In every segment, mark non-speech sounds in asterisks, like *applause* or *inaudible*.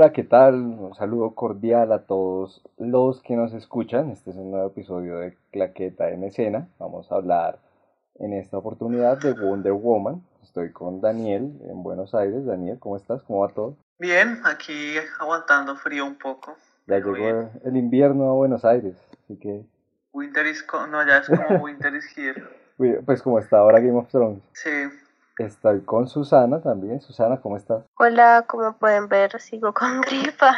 Hola, ¿qué tal? Un saludo cordial a todos los que nos escuchan. Este es un nuevo episodio de Claqueta en Escena. Vamos a hablar en esta oportunidad de Wonder Woman. Estoy con Daniel en Buenos Aires. Daniel, ¿cómo estás? ¿Cómo va todo? Bien, aquí aguantando frío un poco. Ya llegó el invierno a Buenos Aires, así que... Winter is... No, ya es como *laughs* Winter is here. Pues como está ahora Game of Thrones. Sí. Estoy con Susana también. Susana, ¿cómo estás? Hola, como pueden ver, sigo *laughs* con gripa.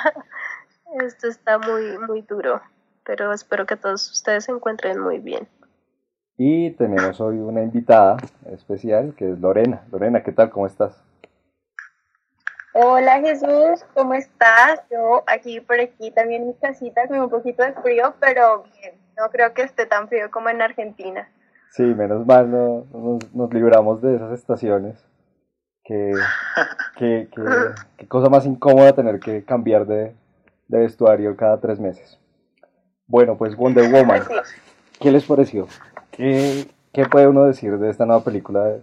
Esto está muy, muy duro, pero espero que todos ustedes se encuentren muy bien. Y tenemos hoy una invitada especial que es Lorena. Lorena, ¿qué tal? ¿Cómo estás? Hola Jesús, ¿cómo estás? Yo aquí por aquí también en mi casita con un poquito de frío, pero bien, no creo que esté tan frío como en Argentina. Sí, menos mal no, nos, libramos de esas estaciones. Qué, qué, cosa más incómoda tener que cambiar de, vestuario cada tres meses. Bueno, pues Wonder Woman, ¿qué les pareció? ¿Qué, puede uno decir de esta nueva película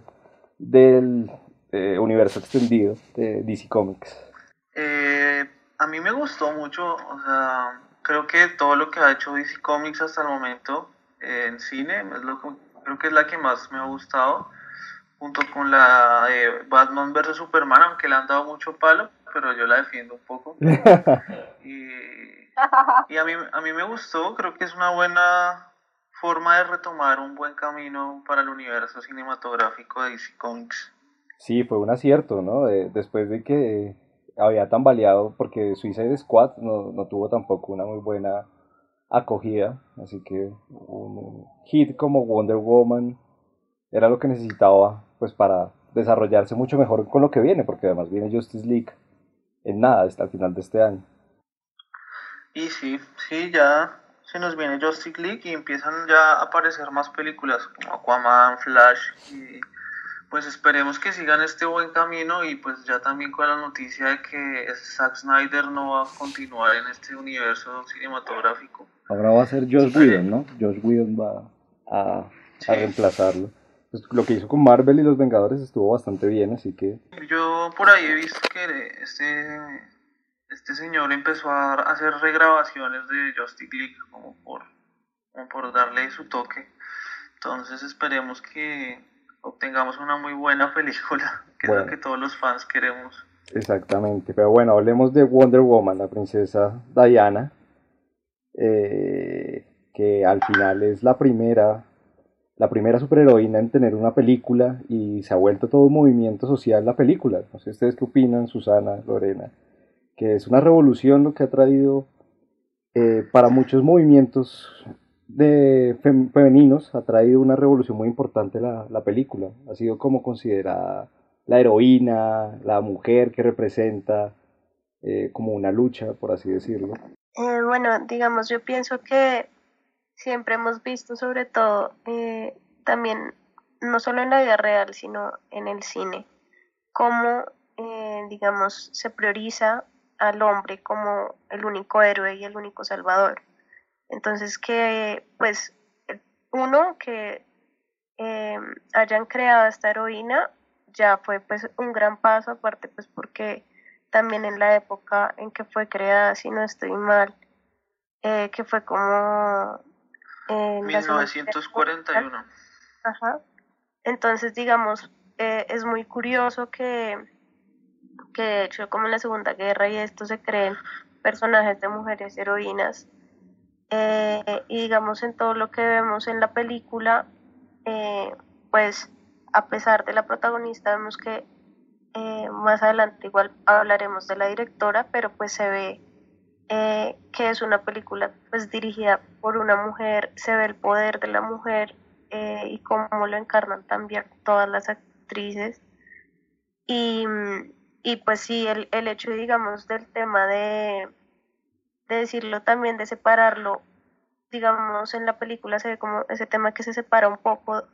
del eh, universo extendido de DC Comics? Eh, a mí me gustó mucho, o sea, creo que todo lo que ha hecho DC Comics hasta el momento en cine es lo creo que es la que más me ha gustado, junto con la de Batman vs. Superman, aunque le han dado mucho palo, pero yo la defiendo un poco. *laughs* y, a, mí, a mí me gustó, creo que es una buena forma de retomar un buen camino para el universo cinematográfico de DC Comics. Sí, fue un acierto, ¿no? después de que había tambaleado, porque Suicide Squad no, no tuvo tampoco una muy buena acogida, así que un hit como Wonder Woman era lo que necesitaba pues para desarrollarse mucho mejor con lo que viene, porque además viene Justice League en nada hasta el final de este año. Y sí, sí, ya se nos viene Justice League y empiezan ya a aparecer más películas como Aquaman, Flash y pues esperemos que sigan este buen camino y pues ya también con la noticia de que Zack Snyder no va a continuar en este universo cinematográfico. Ahora va a ser Josh Whedon, ¿no? Josh Whedon va a, reemplazarlo. Pues lo que hizo con Marvel y los Vengadores estuvo bastante bien, así que... Yo por ahí he visto que este, este señor empezó a hacer regrabaciones de Justice League como por, como por darle su toque. Entonces esperemos que obtengamos una muy buena película, *laughs* que es lo que todos los fans queremos. Exactamente, pero bueno, hablemos de Wonder Woman, la princesa Diana, eh, que al final es la primera, la primera superheroína en tener una película y se ha vuelto todo un movimiento social la película. No sé ustedes qué opinan, Susana, Lorena, que es una revolución lo que ha traído eh, para muchos movimientos de femeninos ha traído una revolución muy importante la, la, película. Ha sido como considerada la heroína, la mujer que representa eh, como una lucha, por así decirlo. Eh, bueno, digamos, yo pienso que siempre hemos visto sobre todo eh, también, no solo en la vida real, sino en el cine, cómo, digamos, se prioriza al hombre como el único héroe y el único salvador entonces, que pues uno, que em, hayan creado esta heroína ya fue pues un gran paso, aparte pues porque también en la época en que fue creada, si no estoy mal, eh, que fue como... En 1941. Ajá. Entonces, digamos, eh, es muy curioso que, que de hecho como en la Segunda Guerra y esto se creen personajes de mujeres heroínas eh, y digamos en todo lo que vemos en la película, eh, pues a pesar de la protagonista vemos que eh, más adelante igual hablaremos de la directora, pero pues se ve que es una película pues dirigida por una mujer, se ve el poder de la mujer y cómo lo encarnan también todas las actrices. Y, y pues sí, el, el hecho digamos del tema de de decirlo también, de separarlo, digamos, en la película se ve como ese tema que se separa un poco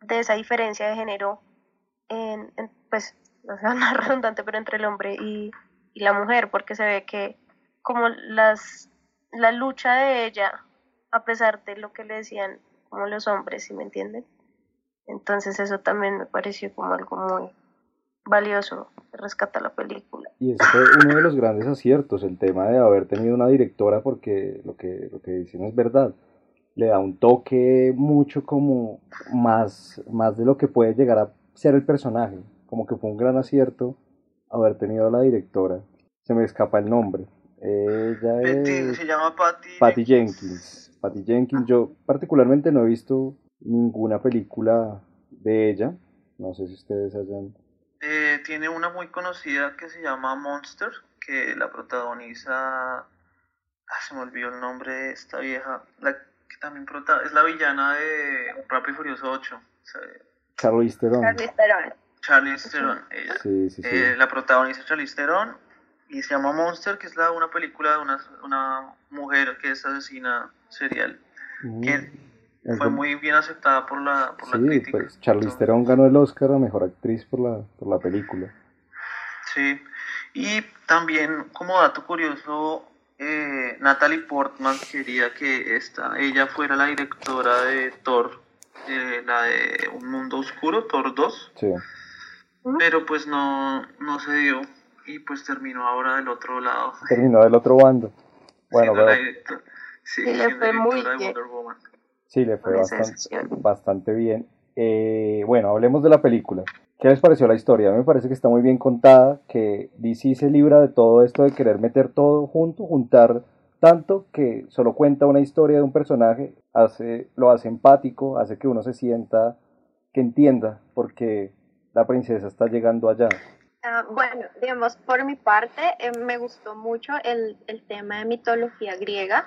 de esa diferencia de género, en, pues, *laughs* no sea más redundante, pero entre el hombre y, la mujer, porque se ve que como las, la lucha de ella, a pesar de lo que le decían como los hombres, si me entienden? Entonces eso también me pareció como algo muy, valioso rescata la película. Y ese fue uno de los grandes aciertos, el tema de haber tenido una directora, porque lo que, lo que dicen es verdad. Le da un toque mucho como más, más de lo que puede llegar a ser el personaje. Como que fue un gran acierto haber tenido a la directora. Se me escapa el nombre. Ella es... Se llama Patty, Patty Jenkins. Patty Jenkins. Yo particularmente no he visto ninguna película de ella. No sé si ustedes hayan eh, tiene una muy conocida que se llama Monster, que la protagoniza. Ah, se me olvidó el nombre de esta vieja. La que también prota es la villana de Rápido y Furioso 8. Charlize Theron. Charlize Theron, ella. Sí, sí, sí. Eh, la protagoniza Charlize Theron y se llama Monster, que es la, una película de una, una mujer que es asesina serial. Mm. Que fue muy bien aceptada por la, por sí, la crítica. pues Charlize Theron ganó el Oscar a Mejor Actriz por la, por la película. Sí, y también como dato curioso, eh, Natalie Portman quería que esta, ella fuera la directora de Thor, eh, la de Un Mundo Oscuro, Thor 2, Sí. pero pues no, no se dio y pues terminó ahora del otro lado. Terminó del otro bando. *laughs* Bueno, pero directora- sí, Sí, le fue muy directora de bien. Wonder Woman. Sí, le fue bastante, bastante bien. Eh, bueno, hablemos de la película. ¿Qué les pareció la historia? A mí me parece que está muy bien contada, que DC se libra de todo esto de querer meter todo junto, juntar tanto que solo cuenta una historia de un personaje, hace, lo hace empático, hace que uno se sienta, que entienda porque la princesa está llegando allá. Ah, bueno, digamos, por mi parte, eh, me gustó mucho el, el tema de mitología griega.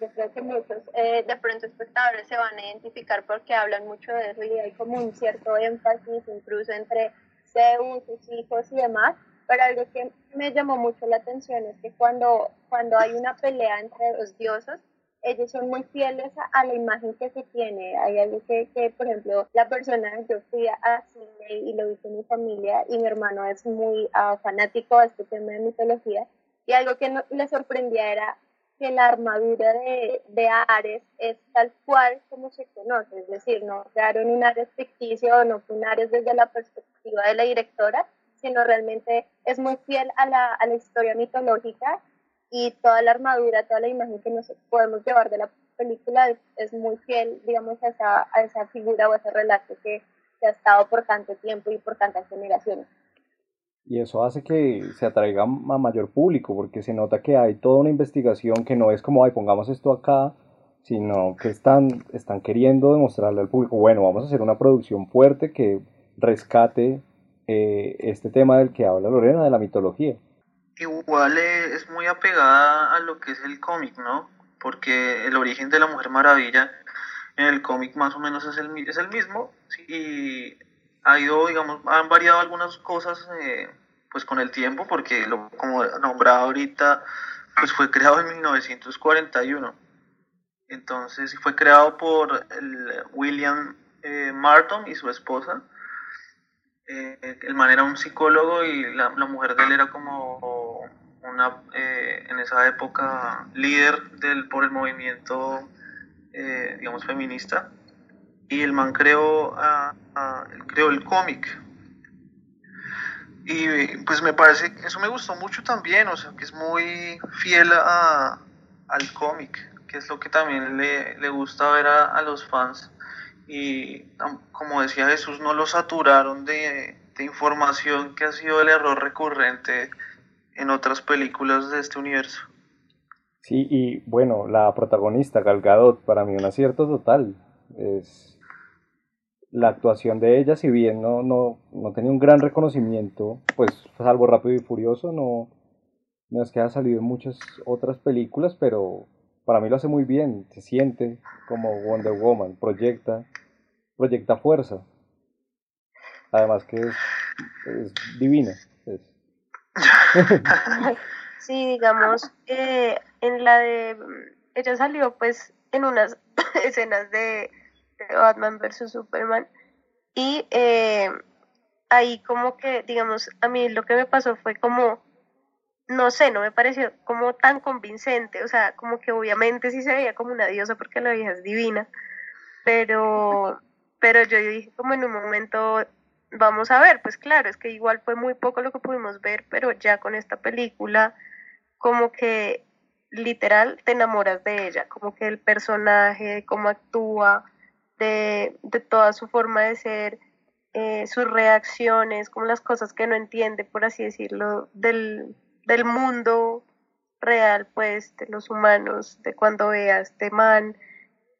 Yo- creo que muchos, eh, de pronto, espectadores se van a identificar porque hablan mucho de eso y hay como un cierto énfasis incluso entre Zeus, sus hijos y demás. Pero algo que me llamó mucho la atención es que cuando, cuando hay una pelea entre los dioses, ellos son muy fieles a, a la imagen que se tiene. Hay algo que, que, por ejemplo, la persona, yo fui a cine y lo vi con mi familia y mi hermano es muy ah, fanático de este tema de mitología y algo que no- le sorprendía era que la armadura de, de Ares es tal cual como se conoce, es decir, no crearon un Ares ficticio, no fue un Ares desde la perspectiva de la directora, sino realmente es muy fiel a la, a la historia mitológica y toda la armadura, toda la imagen que nos podemos llevar de la película es, es muy fiel, digamos, a esa, a esa figura o a ese relato que, que ha estado por tanto tiempo y por tantas generaciones. Y eso hace que se atraiga a mayor público, porque se nota que hay toda una investigación que no es como, ay, pongamos esto acá, sino que están, están queriendo demostrarle al público, bueno, vamos a hacer una producción fuerte que rescate eh, este tema del que habla Lorena, de la mitología. Igual eh, es muy apegada a lo que es el cómic, ¿no? Porque el origen de la Mujer Maravilla en el cómic más o menos es el, es el mismo y ha ido, digamos, han variado algunas cosas eh, pues con el tiempo porque lo, como nombrado ahorita pues fue creado en 1941 entonces fue creado por el William eh, Martin y su esposa eh, el man era un psicólogo y la, mujer de él era como una, eh, en esa época, líder del, por el movimiento, digamos, feminista. Y el man creó, creó el cómic. Y pues me parece eso me gustó mucho también, o sea, que es muy fiel a, al cómic, que es lo que también le, le gusta ver a, a los fans y como decía Jesús, no lo saturaron de, de información que ha sido el error recurrente en otras películas de este universo. Sí, y bueno, la protagonista, Gal Gadot, para mí un acierto total. Es la actuación de ella, si bien no, no, no tenía un gran reconocimiento, pues salvo Rápido y Furioso, no, no es que haya salido en muchas otras películas, pero para mí lo hace muy bien, se siente como Wonder Woman, proyecta, proyecta fuerza. Además que es, es divina. es- Sí, digamos, eh, en la de, ella salió pues en unas *coughs* escenas de Batman versus Superman. Y eh, ahí como que, digamos, a mí lo que me pasó fue como, no sé, no me pareció como tan convincente, o sea, como que obviamente sí se veía como una diosa porque la vieja es divina, pero, pero yo dije como en un momento, vamos a ver, pues claro, es que igual fue muy poco lo que pudimos ver, pero ya con esta película, como que literal te enamoras de ella, como que el personaje, cómo actúa, de, de toda su forma de ser, eh, sus reacciones, como las cosas que no entiende, por así decirlo, del, del mundo real, pues, de los humanos, de cuando ve a este man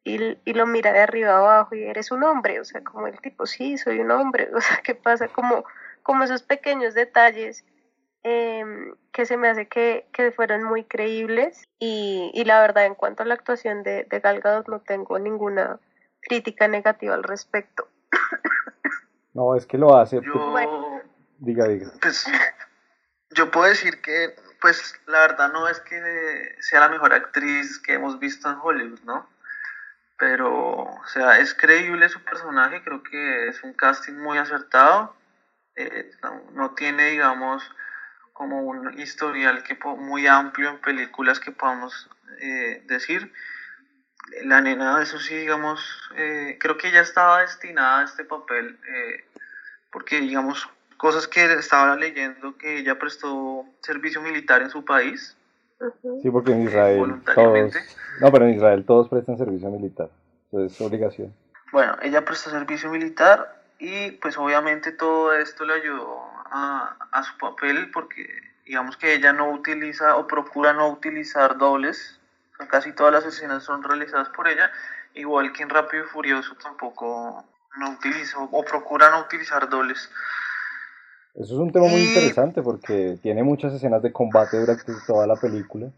y, y, lo mira de arriba abajo y eres un hombre, o sea, como el tipo, sí, soy un hombre, *laughs* o sea, ¿qué pasa? Como, como esos pequeños detalles eh, que se me hace que, que fueron muy creíbles y, y, la verdad en cuanto a la actuación de, de no tengo ninguna crítica negativa al respecto. *coughs* No, es que lo hace. Yo, bueno. Diga, diga. Pues, yo puedo decir que, pues, la verdad no es que sea la mejor actriz que hemos visto en Hollywood, ¿no? Pero, o sea, es creíble su personaje, creo que es un casting muy acertado. Eh, no, no, tiene, digamos, como un historial que muy amplio en películas que podamos eh, decir. La nena, eso sí, digamos, eh, creo que ella estaba destinada a este papel, eh, porque, digamos, cosas que estaba leyendo, que ella prestó servicio militar en su país. Sí, porque en Israel todos... No, pero en Israel todos prestan servicio militar, es obligación. Bueno, ella prestó servicio militar y pues obviamente todo esto le ayudó a, a su papel porque digamos que ella no utiliza o procura no utilizar dobles casi todas las escenas son realizadas por ella, igual que en Rápido y Furioso tampoco no utiliza o procura no utilizar dobles. Eso es un tema muy y... interesante porque tiene muchas escenas de combate durante toda la película.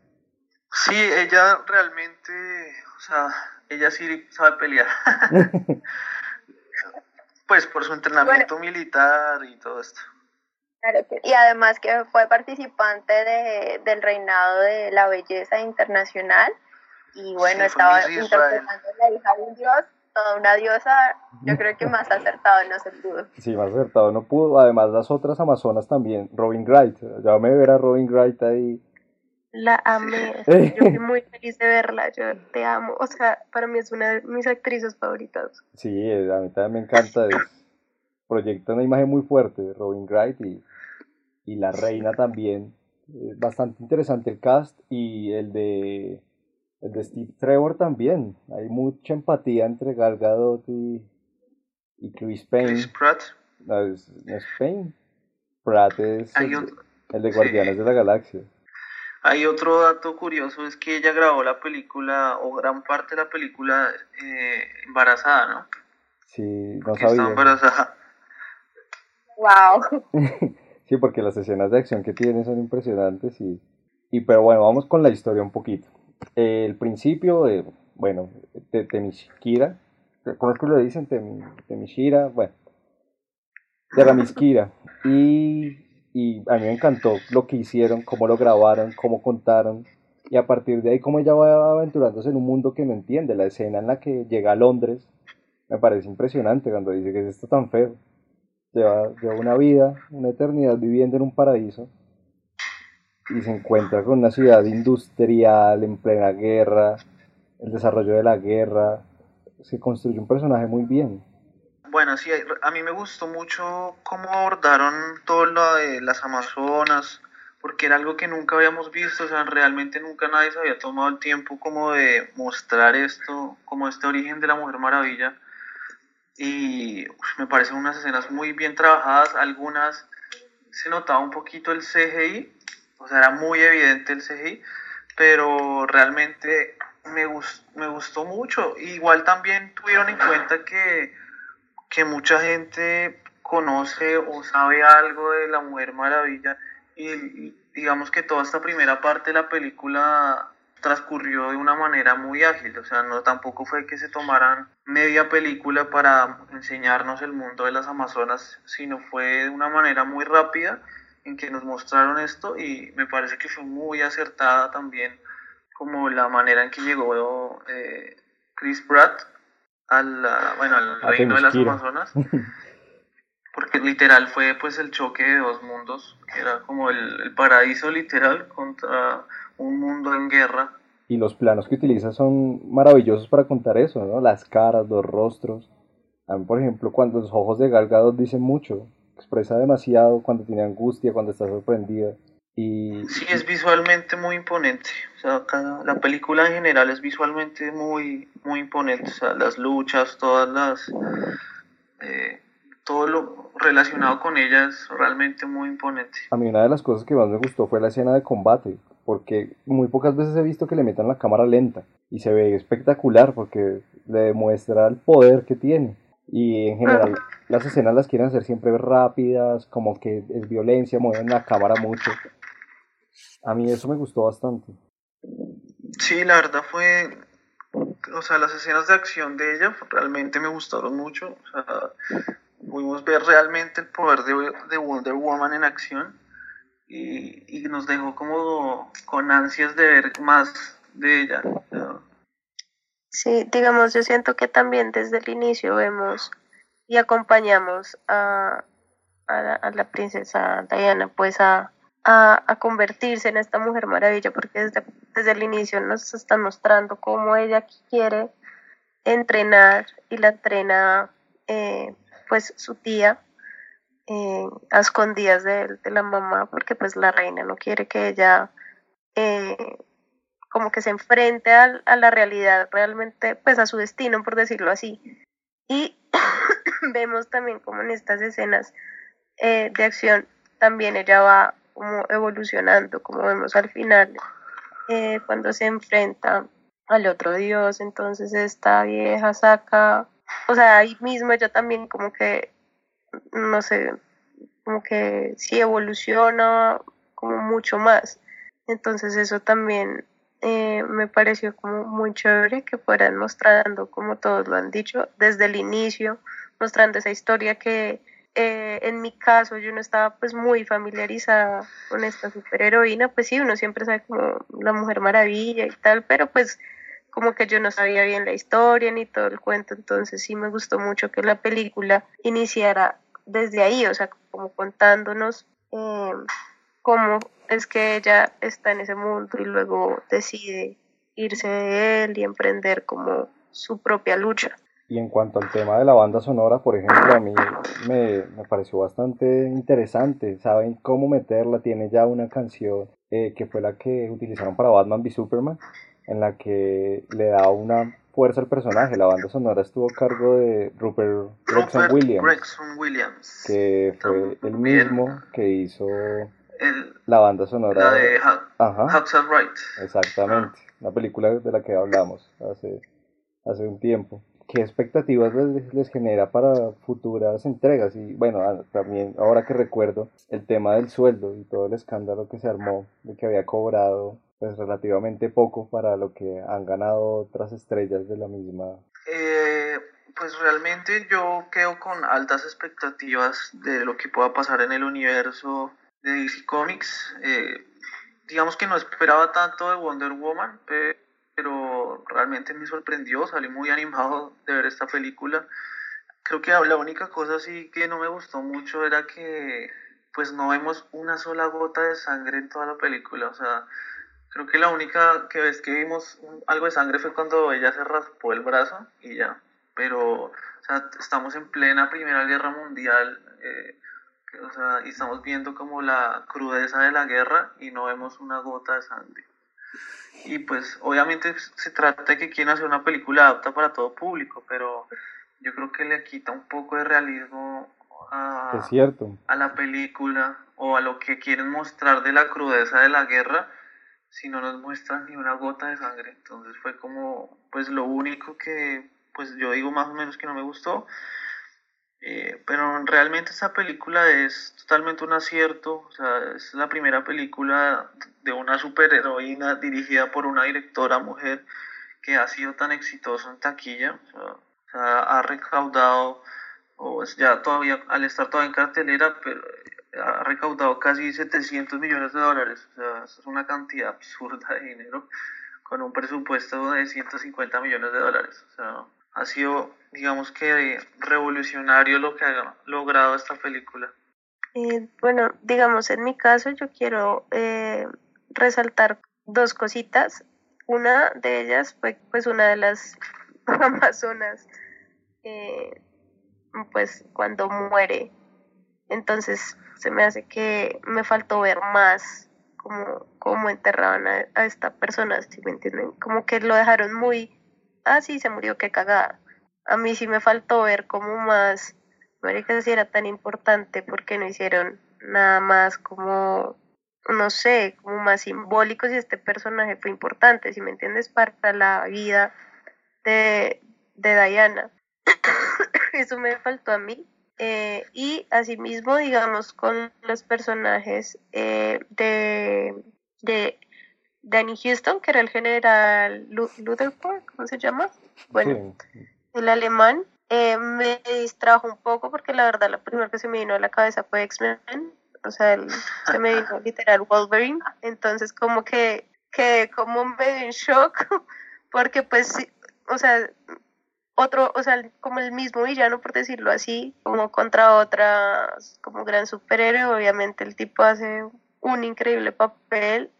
Sí, ella realmente, o sea, ella sí sabe pelear. *laughs* *laughs* pues por su entrenamiento bueno. militar y todo esto. Claro que, y además que fue participante de, del reinado de la belleza internacional. Y bueno, sí, estaba interpretando a la hija de un dios, toda una diosa, yo creo que más acertado no se pudo. Sí, más acertado no pudo, además las otras amazonas también, Robin Wright, ya me ver a Robin Wright ahí. La amé, yo fui *laughs* muy feliz de verla, yo te amo, o sea, para mí es una de mis actrices favoritas. Sí, a mí también me encanta, es, proyecta una imagen muy fuerte de Robin Wright y y la reina también. Eh, bastante interesante el cast y el de el de Steve Trevor también. Hay mucha empatía entre Gal Gadot y, y Chris Payne. Chris Pratt. No, es, no es Payne. Pratt es el, otro, el, de Guardianes sí. de la Galaxia. Hay otro dato curioso, es que ella grabó la película, o gran parte de la película, eh, embarazada, ¿no? Sí, no Porque sabía. Está embarazada. Wow. *laughs* Sí, porque las escenas de acción que tiene son impresionantes y, y pero bueno, vamos con la historia un poquito. El principio, eh, bueno, de Temishkira, ¿cómo es que lo dicen? Tem, Temishira, bueno, de Ramiskira. Y, y a mí me encantó lo que hicieron, cómo lo grabaron, cómo contaron. Y a partir de ahí, cómo ella va aventurándose en un mundo que no entiende. La escena en la que llega a Londres me parece impresionante cuando dice que es esto tan feo lleva, una vida, una eternidad viviendo en un paraíso y se encuentra con una ciudad industrial en plena guerra, el desarrollo de la guerra, se construye un personaje muy bien. Bueno, sí, a mí me gustó mucho cómo abordaron todo lo de las Amazonas, porque era algo que nunca habíamos visto, o sea, realmente nunca nadie se había tomado el tiempo como de mostrar esto, como este origen de la Mujer Maravilla y me parecen unas escenas muy bien trabajadas, algunas se notaba un poquito el CGI, o sea, era muy evidente el CGI, pero realmente me, gust, me gustó mucho. Igual también tuvieron en cuenta que, que mucha gente conoce o sabe algo de la Mujer Maravilla y digamos que toda esta primera parte de la película transcurrió de una manera muy ágil, o sea, no tampoco fue que se tomaran media película para enseñarnos el mundo de las Amazonas, sino fue de una manera muy rápida en que nos mostraron esto y me parece que fue muy acertada también como la manera en que llegó eh, Chris Pratt al, bueno, al reino de las Amazonas. *laughs* porque literal fue pues el choque de dos mundos, que era como el, el paraíso literal contra un mundo en guerra. Y los planos que utiliza son maravillosos para contar eso, ¿no? Las caras, los rostros, A mí, por ejemplo, cuando los ojos de Gal Gadot dicen mucho, expresa demasiado cuando tiene angustia, cuando está sorprendida. Y, sí, es visualmente muy imponente. O sea, la película en general es visualmente muy, muy imponente. O sea, las luchas, todas las. Eh, todo lo relacionado con ella es realmente muy imponente. A mí una de las cosas que más me gustó fue la escena de combate, porque muy pocas veces he visto que le metan la cámara lenta y se ve espectacular porque le demuestra el poder que tiene. Y en general *laughs* las escenas las quieren hacer siempre rápidas, como que es violencia, mueven la cámara mucho. A mí eso me gustó bastante. Sí, la verdad fue, o sea, las escenas de acción de ella realmente me gustaron mucho. O sea, pudimos ver realmente el poder de, Wonder Woman en acción y, y, nos dejó como con ansias de ver más de ella. Sí, digamos, yo siento que también desde el inicio vemos y acompañamos a, a, la, princesa Diana pues a, a, convertirse en esta mujer maravilla porque desde, desde el inicio nos están mostrando cómo ella quiere entrenar y la entrena eh, pues su tía eh, a escondidas de, de, la mamá porque pues la reina no quiere que ella eh, como que se enfrente a, a, la realidad realmente pues a su destino por decirlo así. Y *coughs* vemos también como en estas escenas eh, de acción también ella va evolucionando como vemos al final cuando se enfrenta al otro dios. Entonces esta vieja saca o sea, ahí mismo ella también como que, no sé, como que sí evoluciona como mucho más. Entonces eso también eh, me pareció como muy chévere que fueran mostrando, como todos lo han dicho, desde el inicio, mostrando esa historia que eh, en mi caso yo no estaba pues muy familiarizada con esta superheroína, pues sí, uno siempre sabe como la Mujer Maravilla y tal, pero pues como que yo no sabía bien la historia ni todo el cuento, entonces sí me gustó mucho que la película iniciara desde ahí, o sea, como contándonos eh, cómo es que ella está en ese mundo y luego decide irse de él y emprender como su propia lucha. Y en cuanto al tema de la banda sonora, por ejemplo, a mí me, me pareció bastante interesante. Saben cómo meterla. Tiene ya una canción eh, que fue la que utilizaron para Batman v Superman en la que le da una fuerza al personaje. La banda sonora estuvo a cargo de Rupert Gregson Williams, que fue el mismo que hizo la banda sonora de Ajá, Exactamente, la película de la que hablamos hace, hace un tiempo. ¿Qué expectativas les, les, genera para futuras entregas? Y bueno, ah, también ahora que recuerdo el tema del sueldo y todo el escándalo que se armó de que había cobrado pues relativamente poco para lo que han ganado otras estrellas de la misma. Eh, pues realmente yo quedo con altas expectativas de lo que pueda pasar en el universo de DC Comics. Eh, digamos que no esperaba tanto de Wonder Woman, pero realmente me sorprendió, salí muy animado de ver esta película. Creo que la única cosa sí que no me gustó mucho era que pues no vemos una sola gota de sangre en toda la película, o sea, Creo que la única que vez que vimos algo de sangre fue cuando ella se raspó el brazo y ya. Pero, o sea, estamos en plena Primera Guerra Mundial eh, o sea, y estamos viendo como la crudeza de la guerra y no vemos una gota de sangre. Y pues, obviamente se trata de que quieren hacer una película apta para todo público, pero yo creo que le quita un poco de realismo a, es cierto. a la película o a lo que quieren mostrar de la crudeza de la guerra si no nos muestran ni una gota de sangre. Entonces fue como, pues lo único que, pues yo digo más o menos que no me gustó. Eh, pero realmente esta película es totalmente un acierto, o sea, es la primera película de una superheroína dirigida por una directora mujer que ha sido tan exitoso en taquilla, o sea, ha recaudado, o es ya todavía, al estar todavía en cartelera, pero ha recaudado casi 700 millones de dólares, o sea, es una cantidad absurda de dinero con un presupuesto de 150 millones de dólares. O sea, ha sido, digamos que, revolucionario lo que ha logrado esta película. Eh, bueno, digamos, en mi caso yo quiero eh, resaltar dos cositas. Una de ellas fue pues una de las *laughs* amazonas eh, pues cuando muere. Entonces se me hace que me faltó ver más como, como enterraban a, esta persona, si me entienden? Como que lo dejaron muy, ah, sí, se murió, qué cagada. A mí sí me faltó ver como más, que si era tan importante porque no hicieron nada más como, no sé, como más simbólico si este personaje fue importante, si me entiendes, para la vida de, de Diana. *coughs* Eso me faltó a mí. Eh, y asimismo, digamos, con los personajes eh, de, de Danny Houston, que era el general Rutherford, ¿cómo se llama? Bueno, el alemán, eh, me distrajo un poco porque la verdad la primera que se me vino a la cabeza fue X-Men, o sea, se me vino *laughs* literal Wolverine, entonces como que quedé como medio en shock *laughs* porque pues, o sea, otro, o sea, como el mismo villano, por decirlo así, como contra otra, como gran superhéroe, obviamente el tipo hace un increíble papel,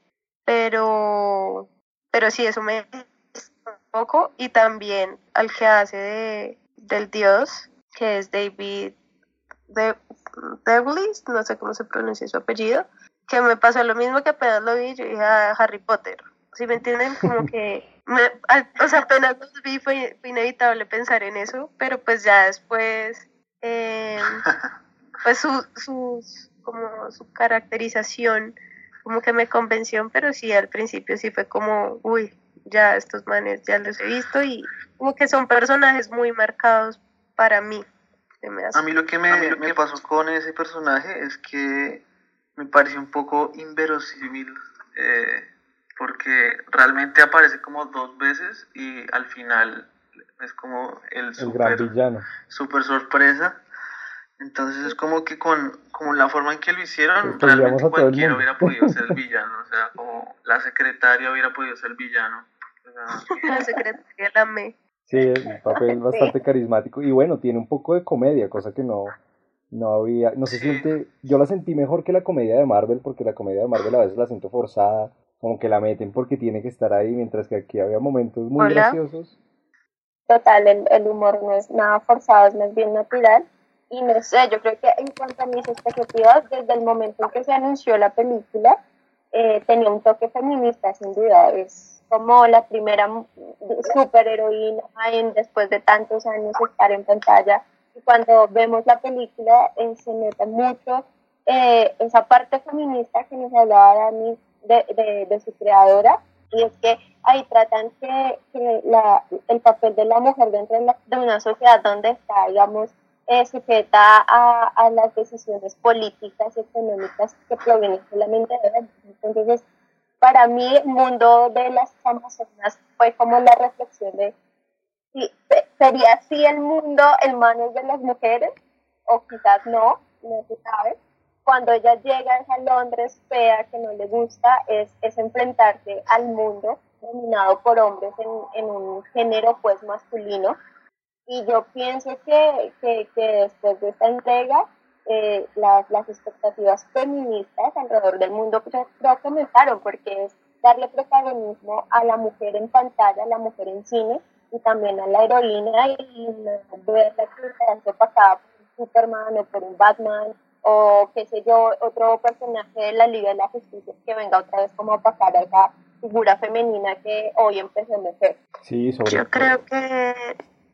pero, pero sí, eso me un poco, y también al que hace de, del dios, que es David de, Devlis, no sé cómo se pronuncia su apellido, que me pasó lo mismo que apenas lo vi, yo dije a ah, Harry Potter, si me entienden? Como *laughs* que o sea, apenas los vi fue, inevitable pensar en eso, pero pues ya después, eh, *laughs* pues su, su, como su caracterización como que me convenció, pero sí al principio sí fue como, uy, ya estos manes ya los he visto y como que son personajes muy marcados para mí. A mí lo que me, me pasó con ese personaje es que me pareció un poco inverosímil. Eh, porque realmente aparece como dos veces y al final es como el, super, villano. super sorpresa. Entonces es como que con como la forma en que lo hicieron, realmente cualquiera hubiera podido ser el *laughs* villano, o sea, como la secretaria hubiera podido ser el villano. *laughs* la secretaria la me. Sí, el papel bastante carismático y bueno, tiene un poco de comedia, cosa que no, no había, no se siente, yo la sentí mejor que la comedia de Marvel, porque la comedia de Marvel a veces la siento forzada, como que la meten porque tiene que estar ahí, mientras que aquí había momentos muy graciosos. Total, el, el, humor no es nada forzado, es más bien natural. Y no sé, yo creo que en cuanto a mis expectativas, desde el momento en que se anunció la película, eh, tenía un toque feminista, sin duda. Es como la primera superheroína en, después de tantos años estar en pantalla. Y cuando vemos la película, eh, se nota mucho eh, esa parte feminista que nos hablaba Dani de, de, su creadora, y es que ahí tratan que, la, el papel de la mujer dentro de, una sociedad donde está, digamos, eh, sujeta a, a, las decisiones políticas y económicas que provienen solamente de él. Entonces, para mí, el mundo de las amazonas fue como la reflexión de si sería así el mundo en manos de las mujeres, o quizás no, no se sabe, cuando ella llega a Londres fea, que no le gusta, es, es enfrentarse al mundo dominado por hombres en, en, un género pues masculino. Y yo pienso que, que, que después de esta entrega, eh, las, las expectativas feministas alrededor del mundo creo, creo que aumentaron, porque es darle protagonismo a la mujer en pantalla, a la mujer en cine, y también a la heroína, y verla que está opacada por un Superman o por un Batman o qué sé yo, otro personaje de la Liga de la Justicia que venga otra vez como a pasar a esa figura femenina que hoy empezó a meter. Sí, sobre Yo creo que,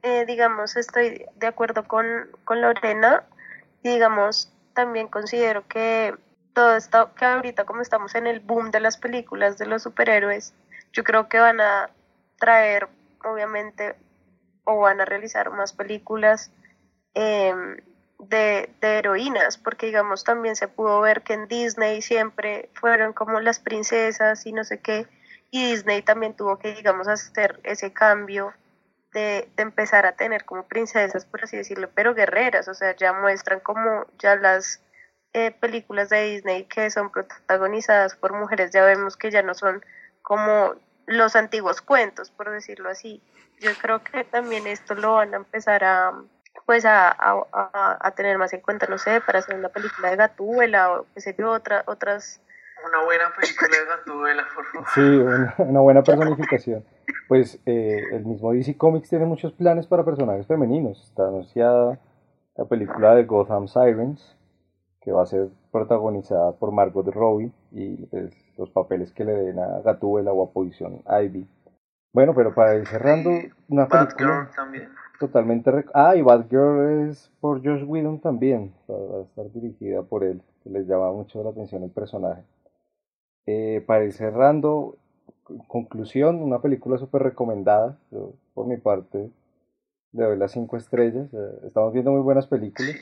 eh, digamos, estoy de acuerdo con, con Lorena y, digamos, también considero que todo esto, que ahorita como estamos en el boom de las películas de los superhéroes, yo creo que van a traer, obviamente, o van a realizar más películas eh, de, heroínas, porque digamos también se pudo ver que en Disney siempre fueron como las princesas y no sé qué, y Disney también tuvo que, digamos, hacer ese cambio de, empezar a tener como princesas, por así decirlo, pero guerreras, o sea, ya muestran como ya las eh, películas de Disney que son protagonizadas por mujeres, ya vemos que ya no son como los antiguos cuentos, por decirlo así. Yo creo que también esto lo van a empezar a, pues a, a, tener más en cuenta, no sé, para hacer una película de Gatúbela o qué sé yo, otra, otras... Una buena película de Gatúbela, por favor. Sí, una, buena personificación. Pues eh, el mismo DC Comics tiene muchos planes para personajes femeninos. Está anunciada la película de Gotham Sirens, que va a ser protagonizada por Margot Robbie y pues, los papeles que le den a Gatúbela o a Posición Ivy. Bueno, pero para ir cerrando, una película también. Totalmente... Ah, y Bad Girl es por Josh Whedon también, va a estar dirigida por él, que les llama mucho la atención el personaje. Eh, para ir cerrando, conclusión, una película súper recomendada, yo, por mi parte le doy las cinco estrellas, eh, estamos viendo muy buenas películas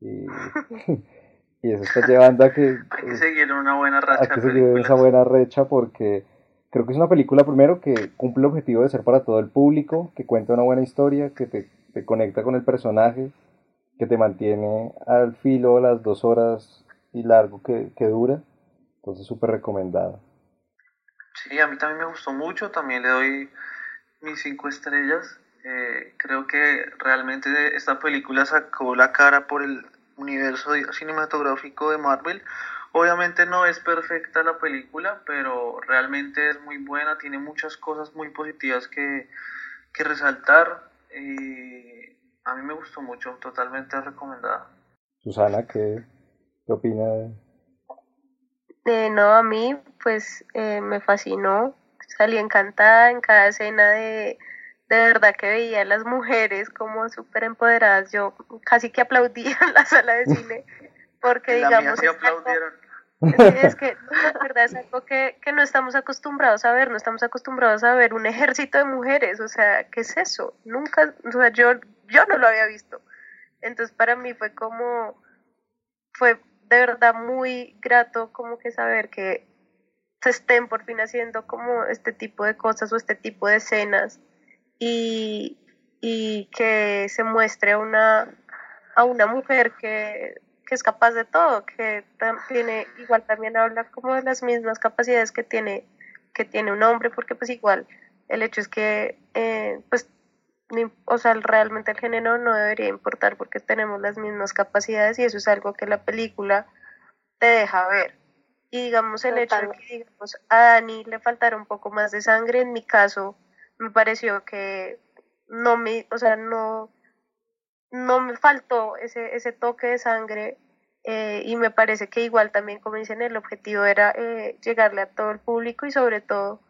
y, *laughs* y eso está llevando a que... Hay que seguir una buena racha. Hay que seguir esa buena racha porque creo que es una película primero que cumple el objetivo de ser para todo el público, que cuenta una buena historia, que te, te conecta con el personaje, que te mantiene al filo las dos horas y largo que, que dura. Entonces súper recomendada. Sí, a mí también me gustó mucho, también le doy mis cinco estrellas. Eh, creo que realmente esta película sacó la cara por el universo cinematográfico de Marvel. Obviamente no es perfecta la película, pero realmente es muy buena, tiene muchas cosas muy positivas que, que resaltar. Y a mí me gustó mucho, totalmente recomendada. Susana, ¿qué, qué opina de, eh, no, a mí pues eh, me fascinó, salí encantada en cada escena de, de verdad que veía a las mujeres como súper empoderadas, yo casi que aplaudía *laughs* en la sala de cine, porque digamos... Sí aplaudieron. Es que de verdad es algo que, que no estamos acostumbrados a ver, no estamos acostumbrados a ver un ejército de mujeres, o sea, ¿qué es eso? Nunca, o sea, yo, yo no lo había visto. Entonces para mí fue como, fue de verdad muy grato como que saber que se estén por fin haciendo como este tipo de cosas o este tipo de escenas y, y que se muestre a una, a una mujer que, que es capaz de todo, que tiene, igual también habla como de las mismas capacidades que tiene, que tiene un hombre, porque pues igual el hecho es que eh, pues o sea, realmente el género no debería importar porque tenemos las mismas capacidades y eso es algo que la película te deja ver. Y digamos el hecho de que digamos, a Dani le faltara un poco más de sangre, en mi caso me pareció que no me, o sea, no, no me faltó ese, ese toque de sangre eh, y me parece que igual también, como dicen, el objetivo era eh, llegarle a todo el público y sobre todo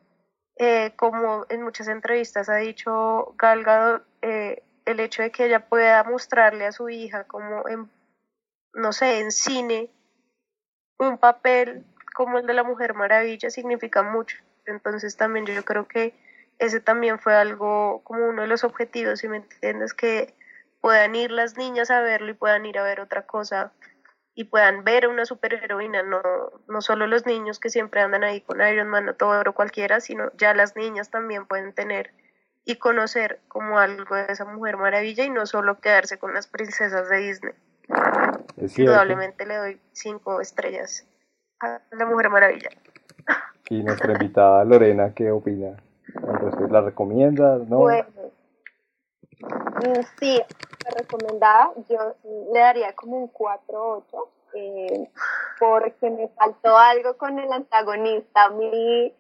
eh, como en muchas entrevistas ha dicho Galgado, eh, el hecho de que ella pueda mostrarle a su hija como en, no sé, en cine, un papel como el de la Mujer Maravilla significa mucho. Entonces también yo creo que ese también fue algo como uno de los objetivos, si me entiendes, que puedan ir las niñas a verlo y puedan ir a ver otra cosa y puedan ver a una superheroína, no, no solo los niños que siempre andan ahí con Iron Man o todo o cualquiera, sino ya las niñas también pueden tener y conocer como algo de esa Mujer Maravilla y no solo quedarse con las princesas de Disney. Indudablemente le doy cinco estrellas a la Mujer Maravilla. Y nuestra invitada Lorena, ¿qué opina? ¿La recomienda? ¿No? Bueno, sí, recomendada, yo le daría como un 4-8, eh, porque me faltó algo con el antagonista. A mí,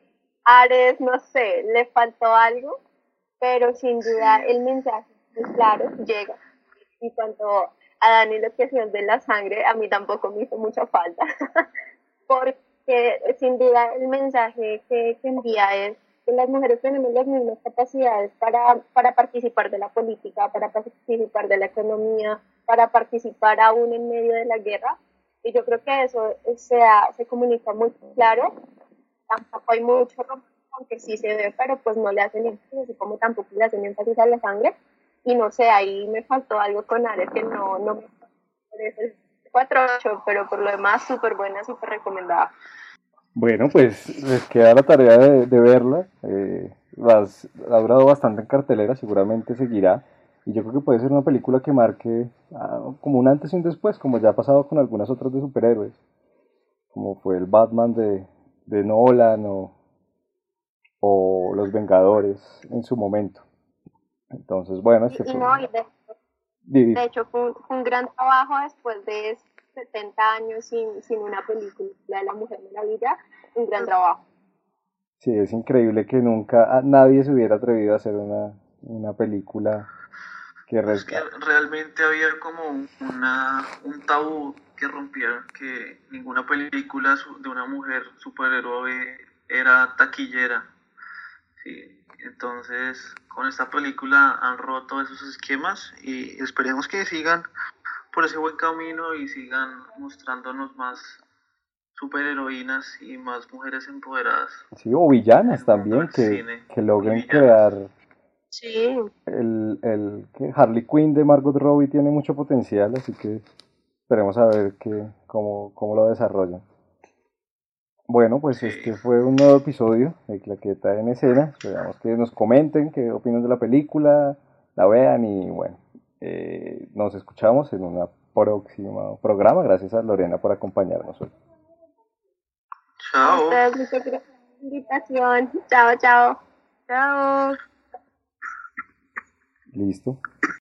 Ares, no sé, le faltó algo, pero sin duda el mensaje es claro, llega. Y cuanto a Dani la cuestión de la sangre, a mí tampoco me hizo mucha falta, *laughs* porque sin duda el mensaje que envía es las mujeres tenemos las mismas capacidades para, para participar de la política, para participar de la economía, para participar aún en medio de la guerra. Y yo creo que eso se, se comunica muy claro. Tampoco hay mucho aunque sí se ve, pero pues no le hacen énfasis, así como tampoco le hacen énfasis a la sangre. Y no sé, ahí me faltó algo con Ares que no, no me parece 4-8, pero por lo demás súper buena, súper recomendada. Bueno, pues les queda la tarea de, verla. Eh, ha durado bastante en cartelera, seguramente seguirá. Y yo creo que puede ser una película que marque ah, como un antes y un después, como ya ha pasado con algunas otras de superhéroes, como fue el Batman de, de Nolan o, o Los Vengadores en su momento. Entonces, bueno, este fue... de, hecho, fue un, gran trabajo después de 70 años sin, sin una película de la Mujer Maravilla, un gran trabajo. Sí, es increíble que nunca nadie se hubiera atrevido a hacer una, una película que, Es que realmente había como una, un tabú que rompieron que ninguna película de una mujer superhéroe era taquillera. Sí, entonces con esta película han roto esos esquemas y esperemos que sigan por ese buen camino y sigan mostrándonos más superheroínas y más mujeres empoderadas. sí, o villanas también, que, que logren crear Sí, el, el que Harley Quinn de Margot Robbie tiene mucho potencial, así que esperemos a ver que, cómo, cómo lo desarrollan. Bueno, pues Sí. este fue un nuevo episodio de Claqueta en Escena. Esperamos que nos comenten qué opinan de la película, la vean y bueno, eh, nos escuchamos en un próximo programa. Gracias a Lorena por acompañarnos hoy. Chao. muchas gracias por la invitación. Chao, chao. chao. Listo.